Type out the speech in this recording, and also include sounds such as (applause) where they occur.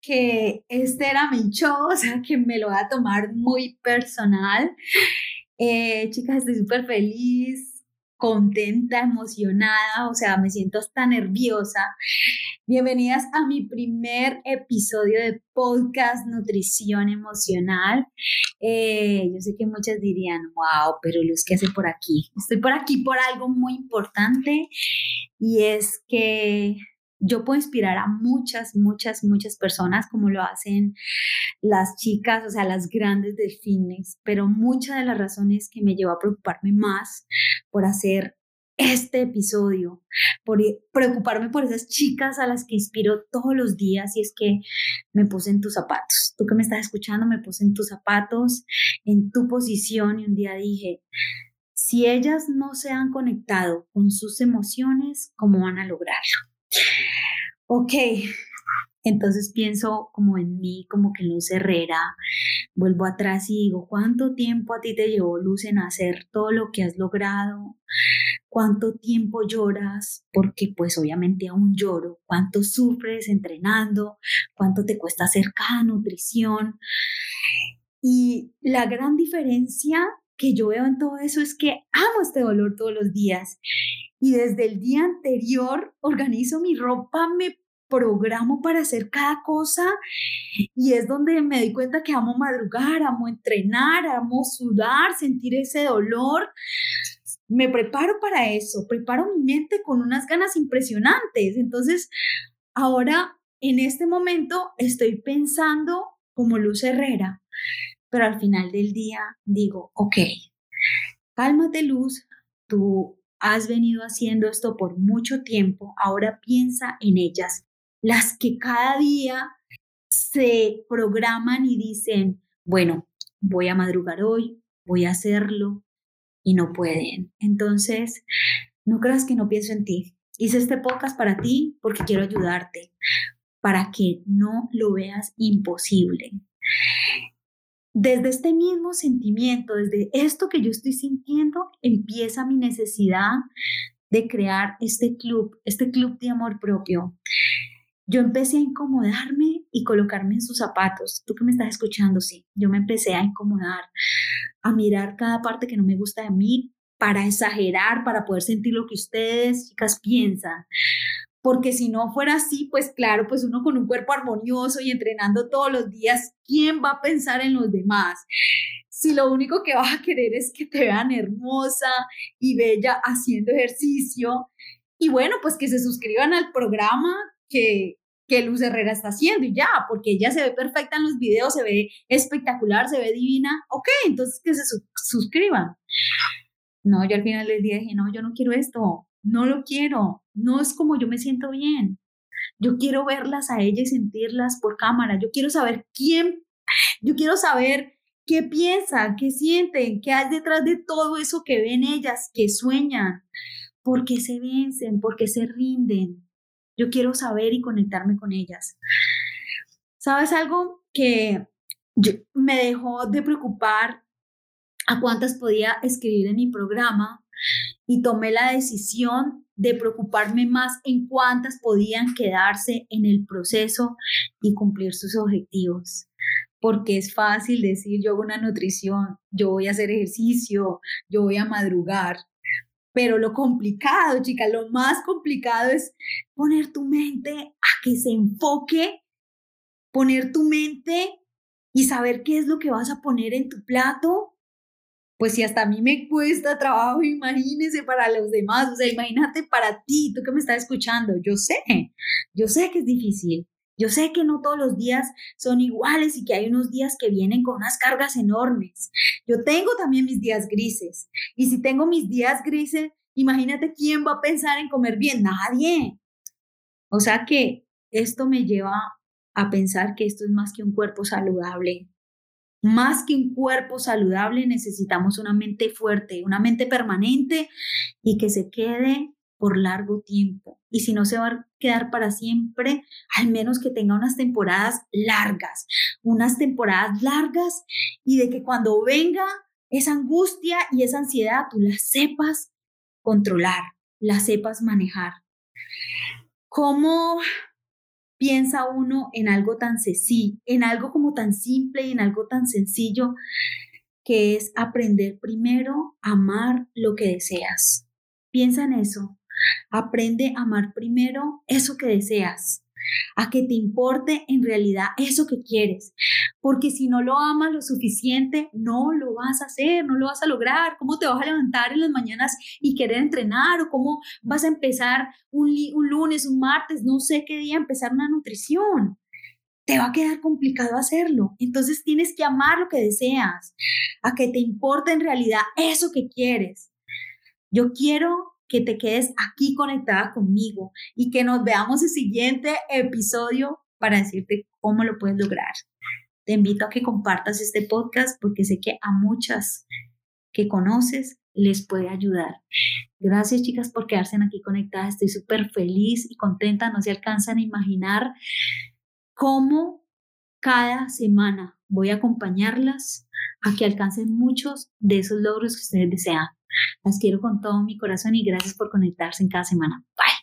que este era mi show, (laughs) o sea, que me lo voy a tomar muy personal. Eh, chicas, estoy súper feliz contenta, emocionada, o sea, me siento hasta nerviosa. Bienvenidas a mi primer episodio de podcast Nutrición Emocional. Eh, yo sé que muchas dirían, wow, pero Luz, ¿qué hace por aquí? Estoy por aquí por algo muy importante y es que yo puedo inspirar a muchas, muchas, muchas personas como lo hacen las chicas, o sea, las grandes del fitness, pero muchas de las razones que me llevó a preocuparme más por hacer este episodio, por preocuparme por esas chicas a las que inspiro todos los días y es que me puse en tus zapatos. Tú que me estás escuchando, me puse en tus zapatos, en tu posición y un día dije, si ellas no se han conectado con sus emociones, ¿cómo van a lograrlo? Ok, entonces pienso como en mí, como que Luz Herrera, vuelvo atrás y digo, ¿cuánto tiempo a ti te llevó Luz en hacer todo lo que has logrado? ¿Cuánto tiempo lloras? Porque pues obviamente aún lloro. ¿Cuánto sufres entrenando? ¿Cuánto te cuesta hacer cada nutrición? Y la gran diferencia que yo veo en todo eso es que amo este dolor todos los días y desde el día anterior organizo mi ropa, me programo para hacer cada cosa y es donde me doy cuenta que amo madrugar, amo entrenar, amo sudar, sentir ese dolor. Me preparo para eso, preparo mi mente con unas ganas impresionantes. Entonces, ahora, en este momento, estoy pensando como Luz Herrera, pero al final del día digo, ok, cálmate Luz, tú has venido haciendo esto por mucho tiempo, ahora piensa en ellas, las que cada día se programan y dicen, bueno, voy a madrugar hoy, voy a hacerlo y no pueden. Entonces, no creas que no pienso en ti. Hice este podcast para ti porque quiero ayudarte, para que no lo veas imposible desde este mismo sentimiento, desde esto que yo estoy sintiendo, empieza mi necesidad de crear este club, este club de amor propio. Yo empecé a incomodarme y colocarme en sus zapatos. Tú que me estás escuchando, sí, yo me empecé a incomodar, a mirar cada parte que no me gusta de mí para exagerar, para poder sentir lo que ustedes, chicas, piensan, porque si no fuera así, pues claro, pues uno con un cuerpo armonioso y entrenando todos los días, ¿quién va a pensar en los demás? Si lo único que vas a querer es que te vean hermosa y bella haciendo ejercicio, y bueno, pues que se suscriban al programa que, que Luz Herrera está haciendo y ya, porque ella se ve perfecta en los videos, se ve espectacular, se ve divina, ok, entonces que se suscriban. No, yo al final día dije, no, yo no quiero esto, no lo quiero, no es como yo me siento bien. Yo quiero verlas a ellas y sentirlas por cámara. Yo quiero saber quién, yo quiero saber qué piensan, qué sienten, qué hay detrás de todo eso que ven ellas, que sueñan, por qué se vencen, por qué se rinden. Yo quiero saber y conectarme con ellas. ¿Sabes algo que me dejó de preocupar a cuántas podía escribir en mi programa y tomé la decisión de preocuparme más en cuántas podían quedarse en el proceso y cumplir sus objetivos. Porque es fácil decir, yo hago una nutrición, yo voy a hacer ejercicio, yo voy a madrugar. Pero lo complicado, chica, lo más complicado es poner tu mente a que se enfoque, poner tu mente y saber qué es lo que vas a poner en tu plato pues si hasta a mí me cuesta trabajo, imagínese para los demás, o sea, imagínate para ti, tú que me estás escuchando, yo sé, yo sé que es difícil, yo sé que no todos los días son iguales y que hay unos días que vienen con unas cargas enormes. Yo tengo también mis días grises y si tengo mis días grises, imagínate quién va a pensar en comer bien, nadie. O sea que esto me lleva a pensar que esto es más que un cuerpo saludable, más que un cuerpo saludable, necesitamos una mente fuerte, una mente permanente y que se quede por largo tiempo. Y si no se va a quedar para siempre, al menos que tenga unas temporadas largas, unas temporadas largas y de que cuando venga esa angustia y esa ansiedad, tú la sepas controlar, la sepas manejar. ¿Cómo piensa uno en algo tan sencillo, en algo como tan simple y en algo tan sencillo que es aprender primero a amar lo que deseas. Piensa en eso. Aprende a amar primero eso que deseas a que te importe en realidad eso que quieres. Porque si no lo amas lo suficiente, no lo vas a hacer, no lo vas a lograr. ¿Cómo te vas a levantar en las mañanas y querer entrenar? ¿O cómo vas a empezar un, un lunes, un martes, no sé qué día, empezar una nutrición? te va a quedar complicado hacerlo. Entonces tienes que amar lo que deseas, a que te importe en realidad eso que quieres. Yo quiero que te quedes aquí conectada conmigo y que nos veamos el siguiente episodio para decirte cómo lo puedes lograr. Te invito a que compartas este podcast porque sé que a muchas que conoces les puede ayudar. Gracias chicas por quedarse aquí conectadas. Estoy súper feliz y contenta. No se alcanzan a imaginar cómo cada semana voy a acompañarlas a que alcancen muchos de esos logros que ustedes desean. Las quiero con todo mi corazón y gracias por conectarse en cada semana. Bye.